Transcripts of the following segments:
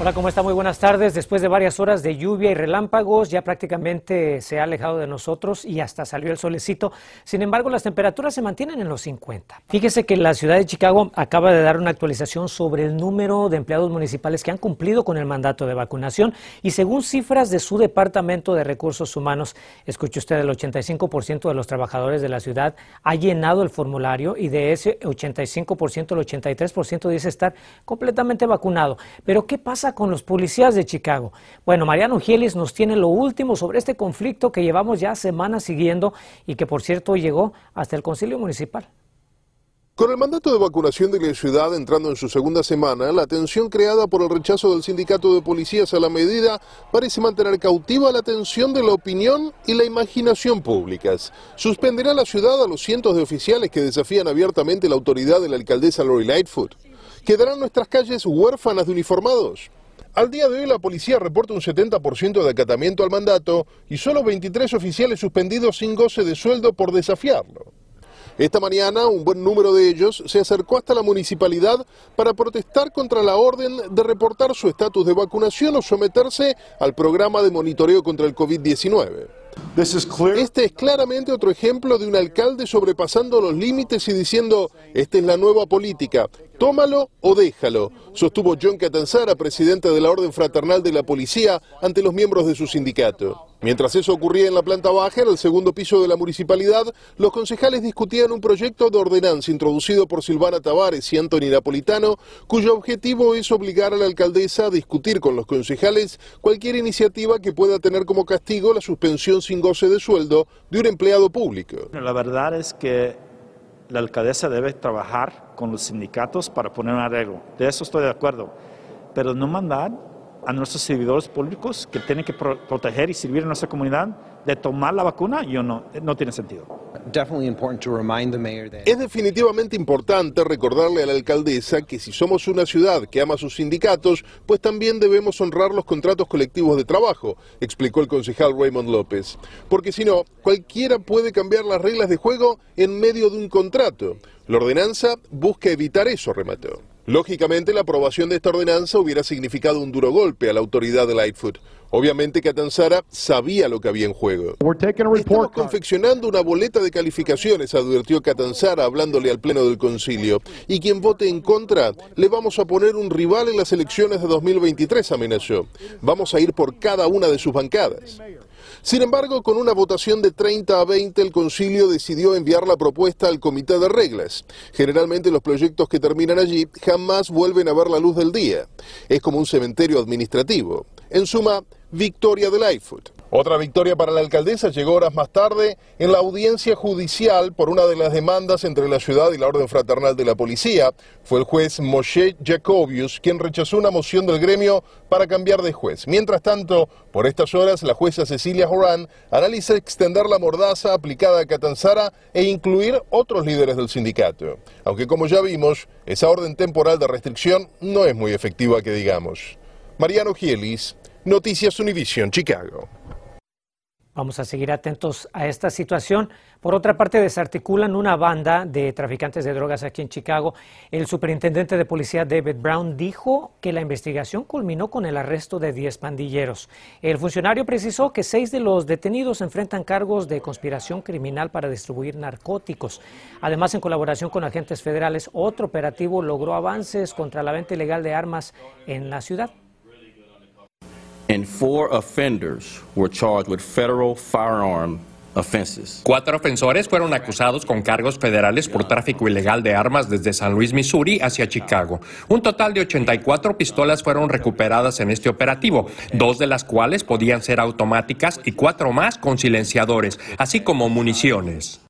Hola, ¿cómo está? Muy buenas tardes. Después de varias horas de lluvia y relámpagos, ya prácticamente se ha alejado de nosotros y hasta salió el solecito. Sin embargo, las temperaturas se mantienen en los 50. Fíjese que la ciudad de Chicago acaba de dar una actualización sobre el número de empleados municipales que han cumplido con el mandato de vacunación y según cifras de su Departamento de Recursos Humanos, escuche usted, el 85% de los trabajadores de la ciudad ha llenado el formulario y de ese 85%, el 83% dice estar completamente vacunado. Pero ¿qué pasa con los policías de Chicago? Bueno, Mariano Gielis nos tiene lo último sobre este conflicto que llevamos ya semanas siguiendo y que por cierto llegó hasta el Concilio Municipal. Con el mandato de vacunación de la ciudad entrando en su segunda semana, la tensión creada por el rechazo del sindicato de policías a la medida parece mantener cautiva la atención de la opinión y la imaginación públicas. Suspenderá la ciudad a los cientos de oficiales que desafían abiertamente la autoridad de la alcaldesa Lori Lightfoot. ¿Quedarán nuestras calles huérfanas de uniformados? Al día de hoy la policía reporta un 70% de acatamiento al mandato y solo 23 oficiales suspendidos sin goce de sueldo por desafiarlo. Esta mañana un buen número de ellos se acercó hasta la municipalidad para protestar contra la orden de reportar su estatus de vacunación o someterse al programa de monitoreo contra el COVID-19. Este es claramente otro ejemplo de un alcalde sobrepasando los límites y diciendo, esta es la nueva política, tómalo o déjalo, sostuvo John Catanzara, presidente de la Orden Fraternal de la Policía, ante los miembros de su sindicato. Mientras eso ocurría en la planta baja, en el segundo piso de la municipalidad, los concejales discutían un proyecto de ordenanza introducido por Silvana Tavares y Anthony Napolitano, cuyo objetivo es obligar a la alcaldesa a discutir con los concejales cualquier iniciativa que pueda tener como castigo la suspensión sin goce de sueldo de un empleado público. La verdad es que la alcaldesa debe trabajar con los sindicatos para poner un arreglo. De eso estoy de acuerdo. Pero no mandar a nuestros servidores públicos que tienen que proteger y servir a nuestra comunidad de tomar la vacuna, yo no, no tiene sentido. Es definitivamente importante recordarle a la alcaldesa que si somos una ciudad que ama sus sindicatos, pues también debemos honrar los contratos colectivos de trabajo, explicó el concejal Raymond López. Porque si no, cualquiera puede cambiar las reglas de juego en medio de un contrato. La ordenanza busca evitar eso, remató. Lógicamente, la aprobación de esta ordenanza hubiera significado un duro golpe a la autoridad de Lightfoot. Obviamente Catanzara sabía lo que había en juego. Estamos confeccionando una boleta de calificaciones, advirtió Catanzara hablándole al Pleno del Concilio. Y quien vote en contra, le vamos a poner un rival en las elecciones de 2023, amenazó. Vamos a ir por cada una de sus bancadas. Sin embargo, con una votación de 30 a 20, el concilio decidió enviar la propuesta al comité de reglas. Generalmente los proyectos que terminan allí jamás vuelven a ver la luz del día. Es como un cementerio administrativo. En suma, victoria del Lightfoot. Otra victoria para la alcaldesa llegó horas más tarde en la audiencia judicial por una de las demandas entre la ciudad y la Orden Fraternal de la Policía. Fue el juez Moshe Jacobius quien rechazó una moción del gremio para cambiar de juez. Mientras tanto, por estas horas, la jueza Cecilia Horan analiza extender la mordaza aplicada a Catanzara e incluir otros líderes del sindicato. Aunque como ya vimos, esa orden temporal de restricción no es muy efectiva que digamos. Mariano Gielis, Noticias Univision, Chicago. Vamos a seguir atentos a esta situación. Por otra parte, desarticulan una banda de traficantes de drogas aquí en Chicago. El superintendente de policía David Brown dijo que la investigación culminó con el arresto de 10 pandilleros. El funcionario precisó que seis de los detenidos enfrentan cargos de conspiración criminal para distribuir narcóticos. Además, en colaboración con agentes federales, otro operativo logró avances contra la venta ilegal de armas en la ciudad. And four offenders were charged with federal firearm offenses. Cuatro ofensores fueron acusados con cargos federales por tráfico ilegal de armas desde San Luis, Missouri, hacia Chicago. Un total de 84 pistolas fueron recuperadas en este operativo, dos de las cuales podían ser automáticas y cuatro más con silenciadores, así como municiones.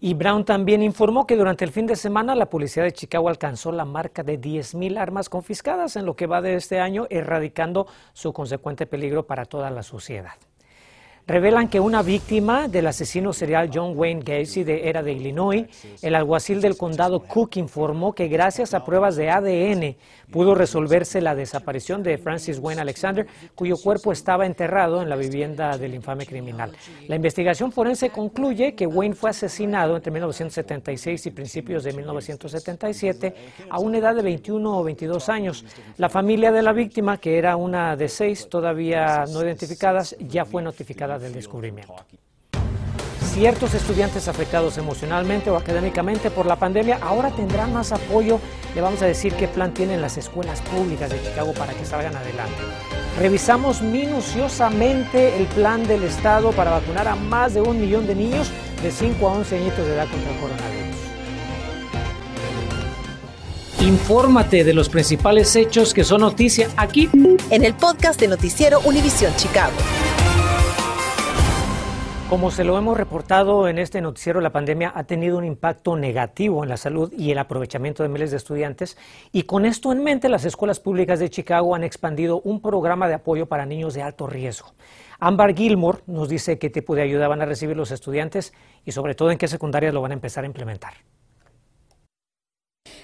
Y Brown también informó que durante el fin de semana la policía de Chicago alcanzó la marca de 10.000 armas confiscadas en lo que va de este año, erradicando su consecuente peligro para toda la sociedad. Revelan que una víctima del asesino serial John Wayne Gacy de, era de Illinois, el alguacil del condado Cook informó que gracias a pruebas de ADN pudo resolverse la desaparición de Francis Wayne Alexander, cuyo cuerpo estaba enterrado en la vivienda del infame criminal. La investigación forense concluye que Wayne fue asesinado entre 1976 y principios de 1977 a una edad de 21 o 22 años. La familia de la víctima, que era una de seis todavía no identificadas, ya fue notificada del descubrimiento. Ciertos estudiantes afectados emocionalmente o académicamente por la pandemia ahora tendrán más apoyo. Le vamos a decir qué plan tienen las escuelas públicas de Chicago para que salgan adelante. Revisamos minuciosamente el plan del Estado para vacunar a más de un millón de niños de 5 a 11 añitos de edad contra el coronavirus. Infórmate de los principales hechos que son noticia aquí en el podcast de Noticiero Univisión Chicago. Como se lo hemos reportado en este noticiero, la pandemia ha tenido un impacto negativo en la salud y el aprovechamiento de miles de estudiantes. Y con esto en mente, las escuelas públicas de Chicago han expandido un programa de apoyo para niños de alto riesgo. Amber Gilmore nos dice qué tipo de ayuda van a recibir los estudiantes y sobre todo en qué secundarias lo van a empezar a implementar.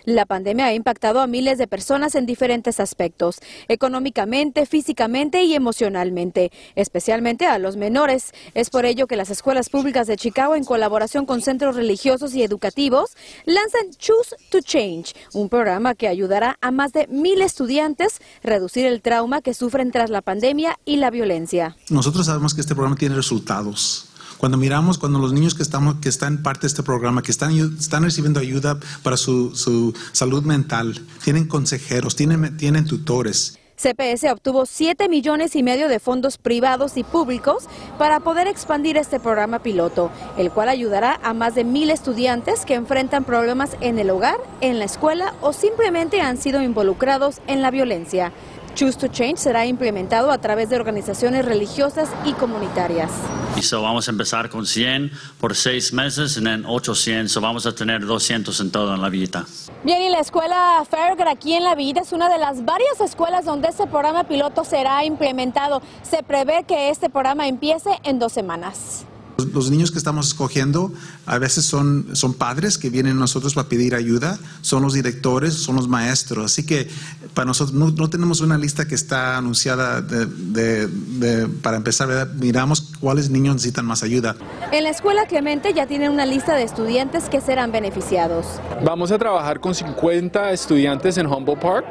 La pandemia ha impactado a miles de personas en diferentes aspectos, económicamente, físicamente y emocionalmente, especialmente a los menores. Es por ello que las escuelas públicas de Chicago, en colaboración con centros religiosos y educativos, lanzan Choose to Change, un programa que ayudará a más de mil estudiantes a reducir el trauma que sufren tras la pandemia y la violencia. Nosotros sabemos que este programa tiene resultados. Cuando miramos, cuando los niños que, estamos, que están parte de este programa, que están, están recibiendo ayuda para su, salud mental, tienen consejeros, tienen, tienen tutores. CPS obtuvo 7 millones y medio de fondos privados y públicos para poder expandir este programa piloto, el cual ayudará a más de mil estudiantes que enfrentan problemas en el hogar, en la escuela o simplemente han sido involucrados en la violencia. Choose to Change será implementado a través de organizaciones religiosas y comunitarias. Y so vamos a empezar con 100 por seis meses y en 800, so vamos a tener 200 en todo en la vida. Bien, y la escuela Fairgrove aquí en la Villa es una de las varias escuelas donde este programa piloto será implementado. Se prevé que este programa empiece en dos semanas. Los niños que estamos escogiendo a veces son, son padres que vienen a nosotros para pedir ayuda, son los directores, son los maestros. Así que para nosotros no, tenemos una lista que está anunciada de, para empezar, miramos cuáles niños necesitan más ayuda. En la escuela Clemente ya tienen una lista de estudiantes que serán beneficiados. Vamos a trabajar con 50 estudiantes en Humboldt Park.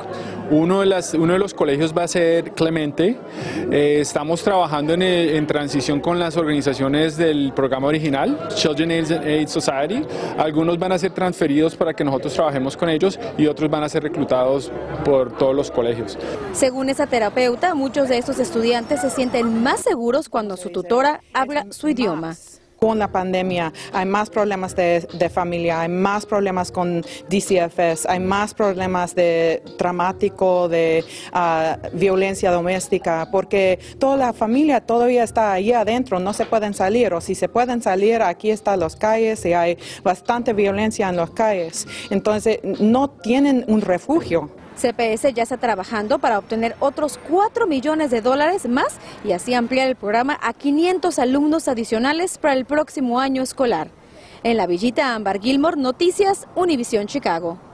Uno de, los colegios va a ser Clemente. Eh, estamos trabajando en, en transición con las organizaciones de el programa original, Children Aid Society. Algunos van a ser transferidos para que nosotros trabajemos con ellos y otros van a ser reclutados por todos los colegios. Según esa terapeuta, muchos de estos estudiantes se sienten más seguros cuando su tutora habla su idioma con la pandemia hay más problemas de, familia, hay más problemas con DCFS, hay más problemas de traumático, de ah, violencia doméstica, porque toda la familia todavía está ahí adentro, no se pueden salir, o si se pueden salir, aquí están las calles y hay bastante violencia en las calles. Entonces, no tienen un refugio. CPS ya está trabajando para obtener otros 4 millones de dólares más y así ampliar el programa a 500 alumnos adicionales para el próximo año escolar. En la Villita Ámbar Gilmore, Noticias, Univisión Chicago.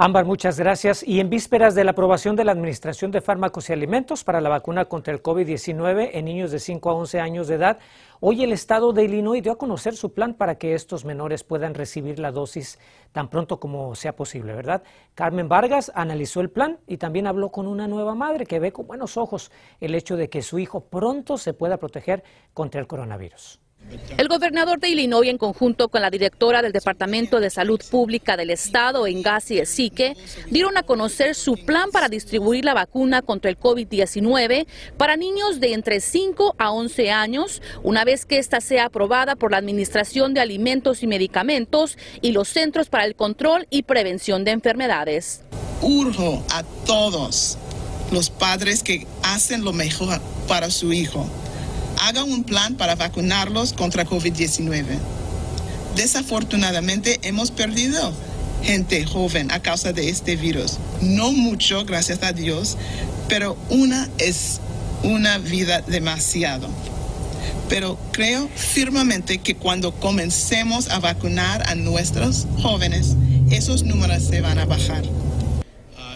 Ámbar, muchas gracias. Y en vísperas de la aprobación de la Administración de Fármacos y Alimentos para la vacuna contra el COVID-19 en niños de 5 a 11 años de edad, hoy el Estado de Illinois dio a conocer su plan para que estos menores puedan recibir la dosis tan pronto como sea posible, ¿verdad? Carmen Vargas analizó el plan y también habló con una nueva madre que ve con buenos ojos el hecho de que su hijo pronto se pueda proteger contra el coronavirus. El gobernador de Illinois, en conjunto con la directora del Departamento de Salud Pública del Estado, Engasi Esique, dieron a conocer su plan para distribuir la vacuna contra el COVID-19 para niños de entre 5 a 11 años, una vez que ésta sea aprobada por la Administración de Alimentos y Medicamentos y los Centros para el Control y Prevención de Enfermedades. Urjo a todos los padres que hacen lo mejor para su hijo hagan un plan para vacunarlos contra COVID-19. Desafortunadamente hemos perdido gente joven a causa de este virus. No mucho, gracias a Dios, pero una es una vida demasiado. pero creo firmemente que cuando comencemos a vacunar a nuestros jóvenes, esos números se van a bajar.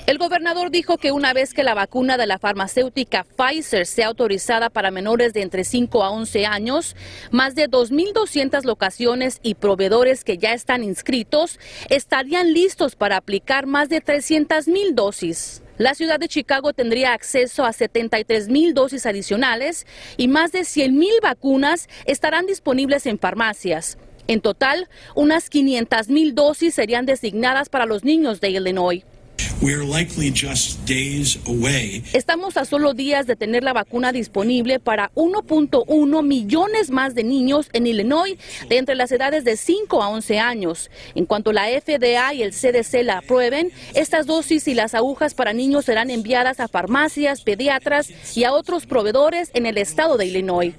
El gobernador dijo que una vez que la vacuna de la farmacéutica Pfizer sea autorizada para menores de entre 5 a 11 años, más de 2.200 locaciones y proveedores que ya están inscritos estarían listos para aplicar más de 300.000 dosis. La ciudad de Chicago tendría acceso a 73 mil dosis adicionales y más de 100 mil vacunas estarán disponibles en farmacias. En total, unas 500 mil dosis serían designadas para los niños de Illinois. Estamos a solo días de tener la vacuna disponible para 1.1 millones más de niños en Illinois de entre las edades de 5 a 11 años. En cuanto la FDA y el CDC la aprueben, estas dosis y las agujas para niños serán enviadas a farmacias, pediatras y a otros proveedores en el estado de Illinois.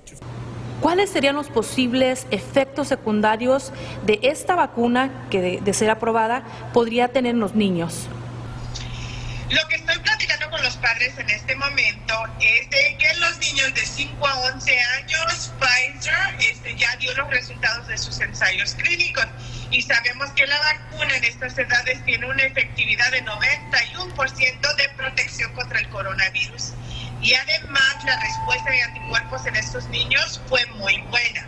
¿Cuáles serían los posibles efectos secundarios de esta vacuna que, de, de ser aprobada, podría tener en los niños? Lo que estoy platicando con los padres en este momento es de que los niños de 5 a 11 años, Pfizer este, ya dio los resultados de sus ensayos clínicos y sabemos que la vacuna en estas edades tiene una efectividad de 91% de protección contra el coronavirus. Y además la respuesta de anticuerpos en estos niños fue muy buena.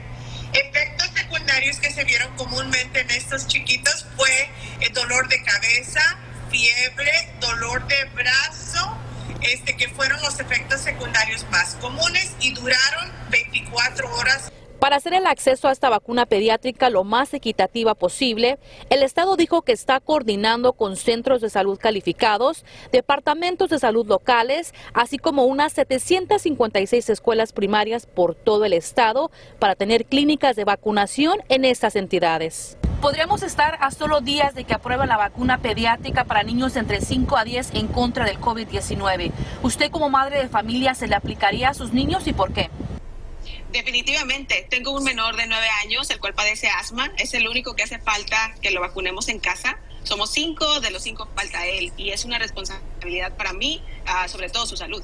Efectos secundarios que se vieron comúnmente en estos chiquitos fue el dolor de cabeza, fiebre, dolor de brazo, este, que fueron los efectos secundarios más comunes y duraron 24 horas. Para hacer el acceso a esta vacuna pediátrica lo más equitativa posible, el Estado dijo que está coordinando con centros de salud calificados, departamentos de salud locales, así como unas 756 escuelas primarias por todo el Estado para tener clínicas de vacunación en estas entidades. Podríamos estar a solo días de que aprueben la vacuna pediátrica para niños entre 5 a 10 en contra del COVID-19. ¿Usted como madre de familia se le aplicaría a sus niños y por qué? Definitivamente, tengo un menor de 9 años, el cual padece asma. Es el único que hace falta que lo vacunemos en casa. Somos cinco, de los cinco falta él y es una responsabilidad para mí, uh, sobre todo su salud.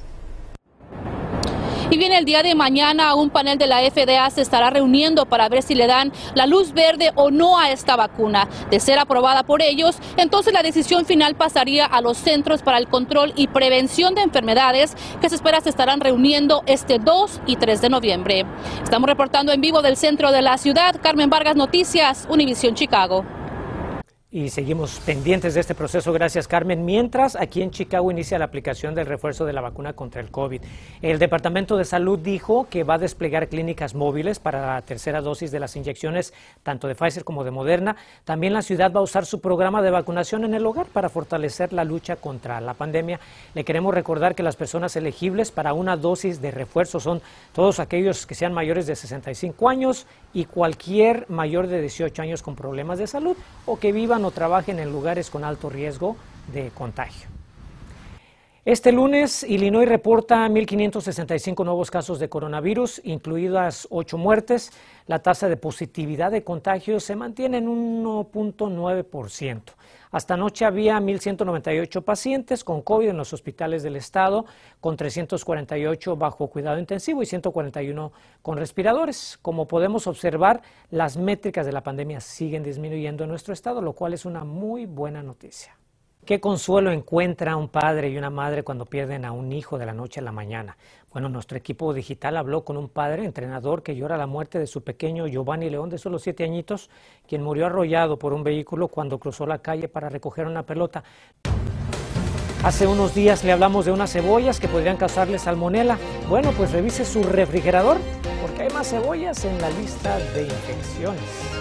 Y bien, el día de mañana un panel de la FDA se estará reuniendo para ver si le dan la luz verde o no a esta vacuna. De ser aprobada por ellos, entonces la decisión final pasaría a los Centros para el Control y Prevención de Enfermedades, que se espera se estarán reuniendo este 2 y 3 de noviembre. Estamos reportando en vivo del centro de la ciudad. Carmen Vargas, Noticias, Univisión Chicago y seguimos pendientes de este proceso. Gracias, Carmen. Mientras, aquí en Chicago inicia la aplicación del refuerzo de la vacuna contra el COVID. El Departamento de Salud dijo que va a desplegar clínicas móviles para la tercera dosis de las inyecciones, tanto de Pfizer como de Moderna. También la ciudad va a usar su programa de vacunación en el hogar para fortalecer la lucha contra la pandemia. Le queremos recordar que las personas elegibles para una dosis de refuerzo son todos aquellos que sean mayores de 65 años y cualquier mayor de 18 años con problemas de salud o que vivan o trabajen en lugares con alto riesgo de contagio. Este lunes, Illinois reporta 1.565 nuevos casos de coronavirus, incluidas 8 muertes. La tasa de positividad de contagios se mantiene en 1.9%. Hasta anoche había 1.198 pacientes con COVID en los hospitales del estado, con 348 bajo cuidado intensivo y 141 con respiradores. Como podemos observar, las métricas de la pandemia siguen disminuyendo en nuestro estado, lo cual es una muy buena noticia. ¿Qué consuelo encuentra un padre y una madre cuando pierden a un hijo de la noche a la mañana? Bueno, nuestro equipo digital habló con un padre, entrenador, que llora la muerte de su pequeño Giovanni León de solo siete añitos, quien murió arrollado por un vehículo cuando cruzó la calle para recoger una pelota. Hace unos días le hablamos de unas cebollas que podrían causarle salmonela. Bueno, pues revise su refrigerador, porque hay más cebollas en la lista de infecciones.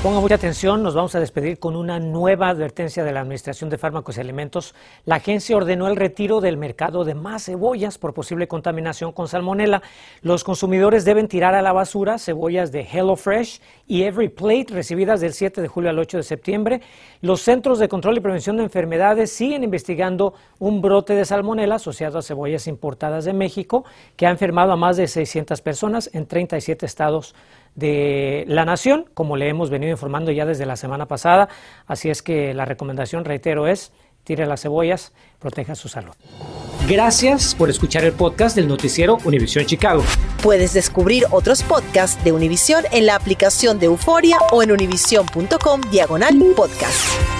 Ponga mucha atención, nos vamos a despedir con una nueva advertencia de la Administración de Fármacos y Alimentos. La agencia ordenó el retiro del mercado de más cebollas por posible contaminación con salmonela. Los consumidores deben tirar a la basura cebollas de HelloFresh y Every Plate recibidas del 7 de julio al 8 de septiembre. Los Centros de Control y Prevención de Enfermedades siguen investigando un brote de salmonela asociado a cebollas importadas de México que ha enfermado a más de 600 personas en 37 estados de la nación, como le hemos venido informando ya desde la semana pasada. Así es que la recomendación, reitero, es tire las cebollas, proteja su salud. Gracias por escuchar el podcast del noticiero Univisión Chicago. Puedes descubrir otros podcasts de Univisión en la aplicación de Euforia o en univision.com diagonal podcast.